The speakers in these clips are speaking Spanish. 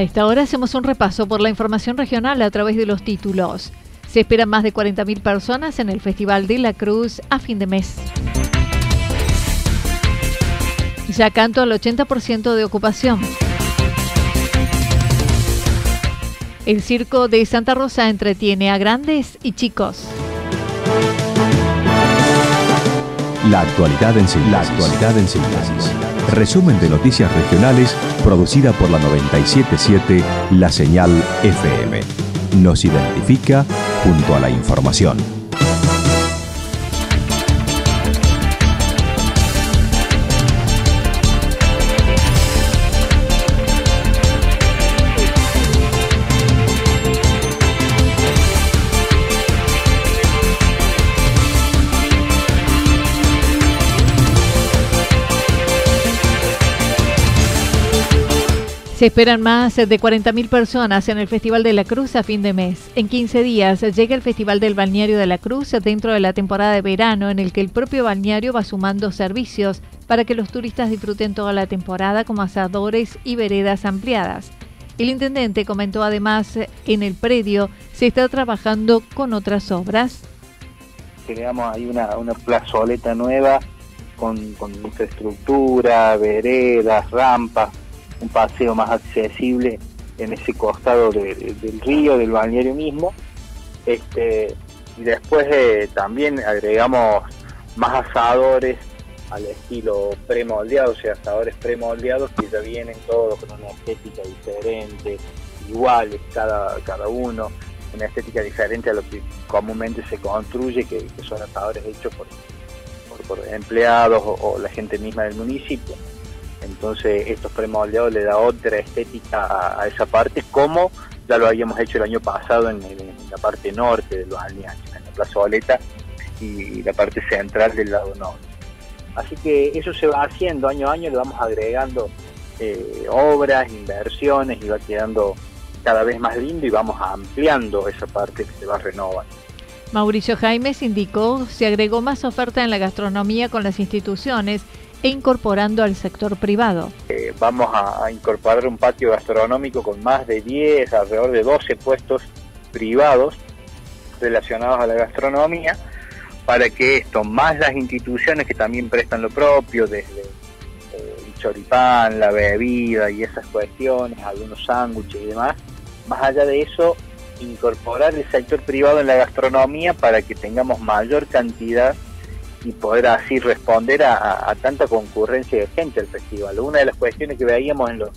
A esta hora hacemos un repaso por la información regional a través de los títulos. Se esperan más de 40.000 personas en el Festival de la Cruz a fin de mes. Ya canto al 80% de ocupación. El circo de Santa Rosa entretiene a grandes y chicos. La actualidad en síntesis. La actualidad en síntesis. Resumen de noticias regionales producida por la 977 La Señal FM. Nos identifica junto a la información. Se esperan más de 40.000 personas en el Festival de la Cruz a fin de mes. En 15 días llega el Festival del Balneario de la Cruz dentro de la temporada de verano en el que el propio balneario va sumando servicios para que los turistas disfruten toda la temporada como asadores y veredas ampliadas. El intendente comentó además en el predio se está trabajando con otras obras. Creamos ahí una, plazoleta nueva con, con infraestructura, veredas, rampas, un paseo más accesible en ese costado del río, del balneario mismo. Este, y después también agregamos más asadores al estilo premoldeado, o sea, asadores premoldeados que ya vienen todos con una estética diferente, iguales cada, cada uno, una estética diferente a lo que comúnmente se construye, que, son asadores hechos por, por, empleados o la gente misma del municipio entonces estos premoldeados le da otra estética a, esa parte, como ya lo habíamos hecho el año pasado en, la parte norte de los balnearios, en la plazoleta y la parte central del lado norte. Así que eso se va haciendo año a año, le vamos agregando eh, obras, inversiones y va quedando cada vez más lindo y vamos ampliando esa parte que se va a renovar. Mauricio Jaimes indicó se agregó más oferta en la gastronomía con las instituciones e incorporando al sector privado. Eh, vamos a, incorporar un patio gastronómico con más de 10, alrededor de 12 puestos privados relacionados a la gastronomía, para que esto, más las instituciones que también prestan lo propio, desde eh, el choripán, la bebida y esas cuestiones, algunos sándwiches y demás, más allá de eso, incorporar el sector privado en la gastronomía para que tengamos mayor cantidad y poder así responder a, tanta concurrencia de gente al festival. Una de las cuestiones que veíamos en, los,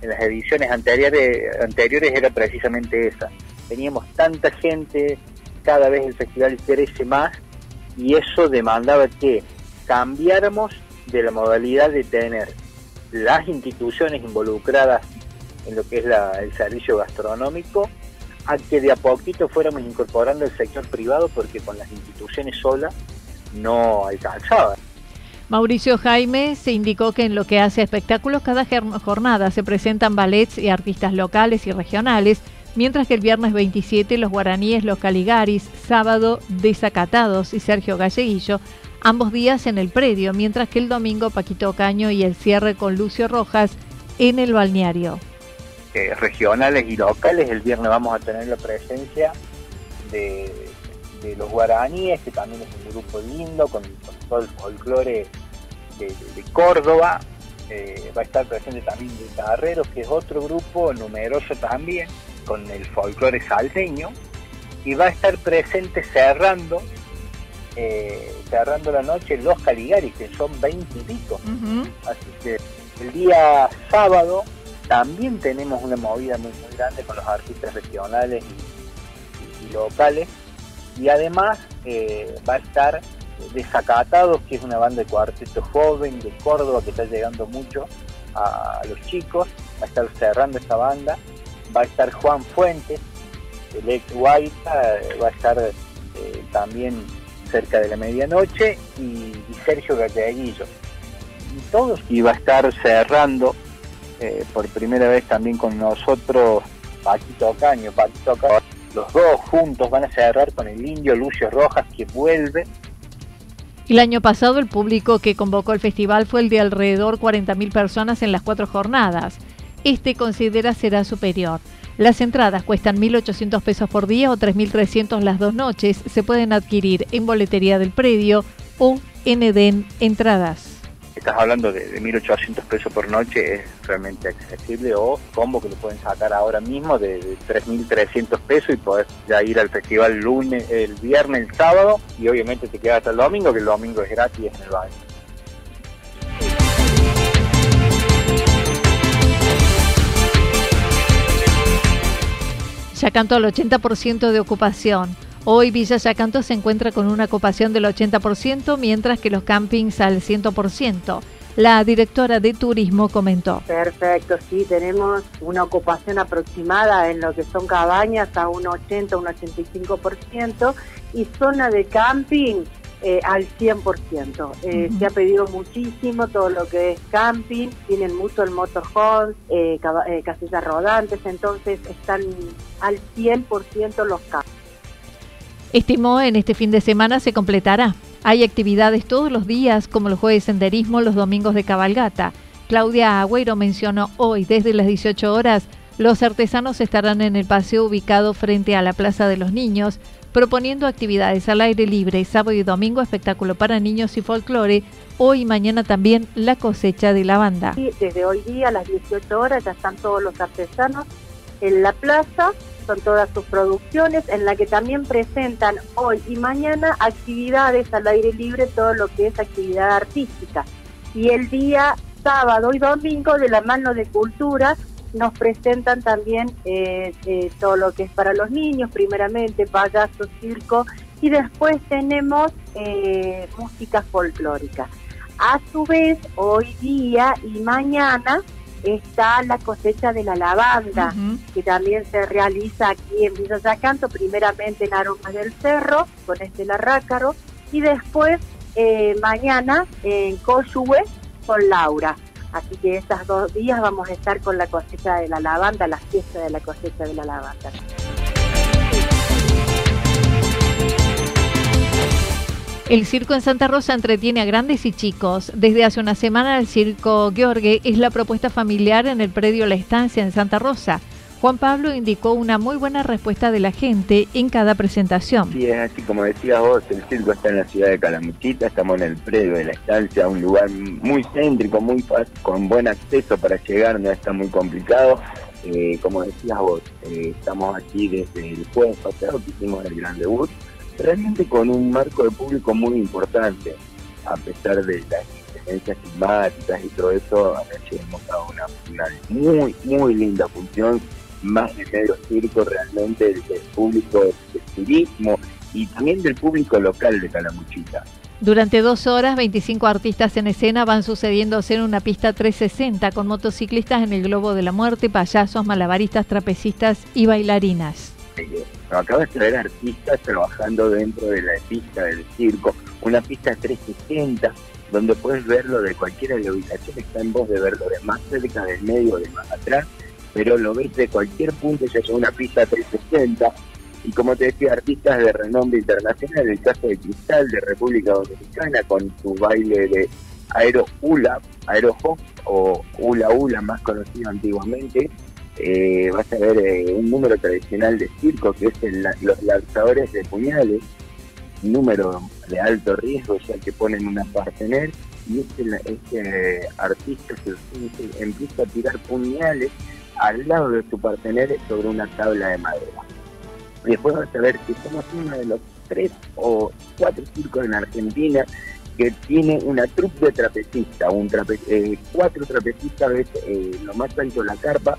en las ediciones anteriores, anteriores era precisamente esa. Teníamos tanta gente, cada vez el festival crece más y eso demandaba que cambiáramos de la modalidad de tener las instituciones involucradas en lo que es el servicio gastronómico a que de a poquito fuéramos incorporando el sector privado porque con las instituciones solas no alcanzaba. Mauricio Jaime se indicó que en lo que hace espectáculos cada jornada se presentan ballets y artistas locales y regionales mientras que el viernes 27 los guaraníes, los caligaris, sábado Desacatados y Sergio Galleguillo, ambos días en el predio, mientras que el domingo Paquito Caño y el cierre con Lucio Rojas en el balneario. Eh, regionales y locales, el viernes vamos a tener la presencia de, los guaraníes, que también es un grupo lindo, con, todo el folclore de, Córdoba. Eh, va a estar presente también de Carreros, que es otro grupo numeroso también, con el folclore salteño. Y va a estar presente cerrando eh, cerrando la noche los Caligaris, que son 20 y pico. Así que el día sábado también tenemos una movida muy, muy grande con los artistas regionales y, locales. Y además eh, va a estar Desacatados, que es una banda de cuarteto joven de Córdoba que está llegando mucho a, los chicos. Va a estar cerrando esta banda. Va a estar Juan Fuentes, el ex White, va a estar eh, también cerca de la medianoche y, Sergio Galleguillo. Y todos iba a estar cerrando eh, por primera vez también con nosotros Paquito Caño, Paquito Caño. Los dos juntos van a cerrar con el indio Lucio Rojas que vuelve. El año pasado el público que convocó el festival fue el de alrededor 40.000 personas en las cuatro jornadas. Este considera será superior. Las entradas cuestan 1.800 pesos por día o 3.300 las dos noches. Se pueden adquirir en boletería del predio o en Eden Entradas estás hablando de, 1.800 pesos por noche, es realmente accesible, o combo que lo pueden sacar ahora mismo de, 3.300 pesos y podés ya ir al festival lunes, el viernes, el sábado, y obviamente te quedas hasta el domingo, que el domingo es gratis en el baño. Yacanto al 80% de ocupación. Hoy Villa Yacanto se encuentra con una ocupación del 80%, mientras que los campings al 100%. La directora de turismo comentó. Perfecto, sí, tenemos una ocupación aproximada en lo que son cabañas a un 80, un 85% y zona de camping eh, al 100%. Eh, Se ha pedido muchísimo todo lo que es camping, tienen mucho el motorhome, eh, eh, casillas rodantes, entonces están al 100% los campings. Estimó en este fin de semana se completará. Hay actividades todos los días, como los jueves de senderismo, los domingos de cabalgata. Claudia Agüero mencionó hoy, desde las 18 horas, los artesanos estarán en el paseo ubicado frente a la Plaza de los Niños, proponiendo actividades al aire libre, sábado y domingo, espectáculo para niños y folclore, hoy y mañana también la cosecha de lavanda. desde hoy día a las 18 horas ya están todos los artesanos en la plaza, son todas sus producciones, en la que también presentan hoy y mañana actividades al aire libre, todo lo que es actividad artística. Y el día sábado y domingo, de la mano de cultura, nos presentan también eh, eh, todo lo que es para los niños, primeramente payaso, circo, y después tenemos eh, música folclórica. A su vez, hoy día y mañana está la cosecha de la lavanda, que también se realiza aquí en Villa Yacanto, primeramente en Aromas del Cerro, con este Rácaro, y después mañana en Coyhue con Laura. Así que estos dos días vamos a estar con la cosecha de la lavanda, la fiesta de la cosecha de la lavanda. El circo en Santa Rosa entretiene a grandes y chicos. Desde hace una semana el circo George es la propuesta familiar en el predio La Estancia en Santa Rosa. Juan Pablo indicó una muy buena respuesta de la gente en cada presentación. Sí, es así como decías vos, el circo está en la ciudad de Calamuchita, estamos en el predio de la estancia, un lugar muy céntrico, muy fácil, con buen acceso para llegar, no está muy complicado. Eh, como decías vos, eh, estamos aquí desde el jueves pasado que hicimos el gran debut, realmente con un marco de público muy importante, a pesar de las diferencias climáticas y todo eso, anoche hemos dado una, una muy, muy linda función más de medio circo realmente del, público del turismo y también del público local de Calamuchita. Durante dos horas, 25 artistas en escena van sucediéndose en una pista 360 con motociclistas en el globo de la muerte, payasos, malabaristas, trapecistas y bailarinas. Acabas de traer artistas trabajando dentro de la pista del circo, una pista 360 donde puedes verlo de cualquiera de las ubicaciones, está en voz de verlo de más cerca, del medio, de más atrás, pero lo ves de cualquier punto, ya es una pista 360. Y como te decía, artistas de renombre internacional, el caso de Cristal de República Dominicana, con su baile de Aero Hula, Aero Hop o Hula Hula, más conocido antiguamente. Eh, vas a ver eh, un número tradicional de circo que es el, los lanzadores de puñales, número de alto riesgo ya que ponen una partener y este, este artista empieza a tirar puñales al lado de su partener sobre una tabla de madera. Después vas a ver que somos uno de los tres o cuatro circos en Argentina que tiene una trupe de trapecista, un trape, eh, cuatro trapecistas, eh, lo más alto la carpa.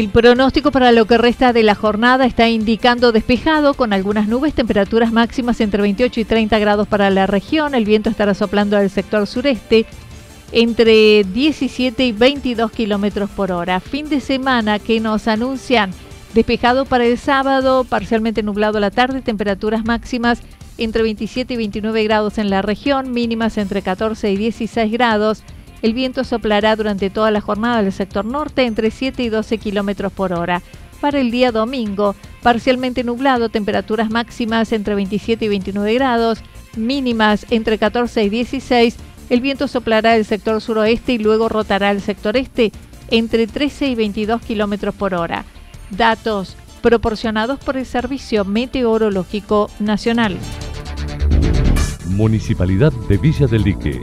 El pronóstico para lo que resta de la jornada está indicando despejado con algunas nubes, temperaturas máximas entre 28 y 30 grados para la región. El viento estará soplando al sector sureste entre 17 y 22 kilómetros por hora. Fin de semana que nos anuncian despejado para el sábado, parcialmente nublado la tarde, temperaturas máximas entre 27 y 29 grados en la región, mínimas entre 14 y 16 grados. El viento soplará durante toda la jornada del sector norte entre 7 y 12 kilómetros por hora. Para el día domingo, parcialmente nublado, temperaturas máximas entre 27 y 29 grados, mínimas entre 14 y 16. El viento soplará el sector suroeste y luego rotará el sector este entre 13 y 22 kilómetros por hora. Datos proporcionados por el Servicio Meteorológico Nacional. Municipalidad de Villa del Lique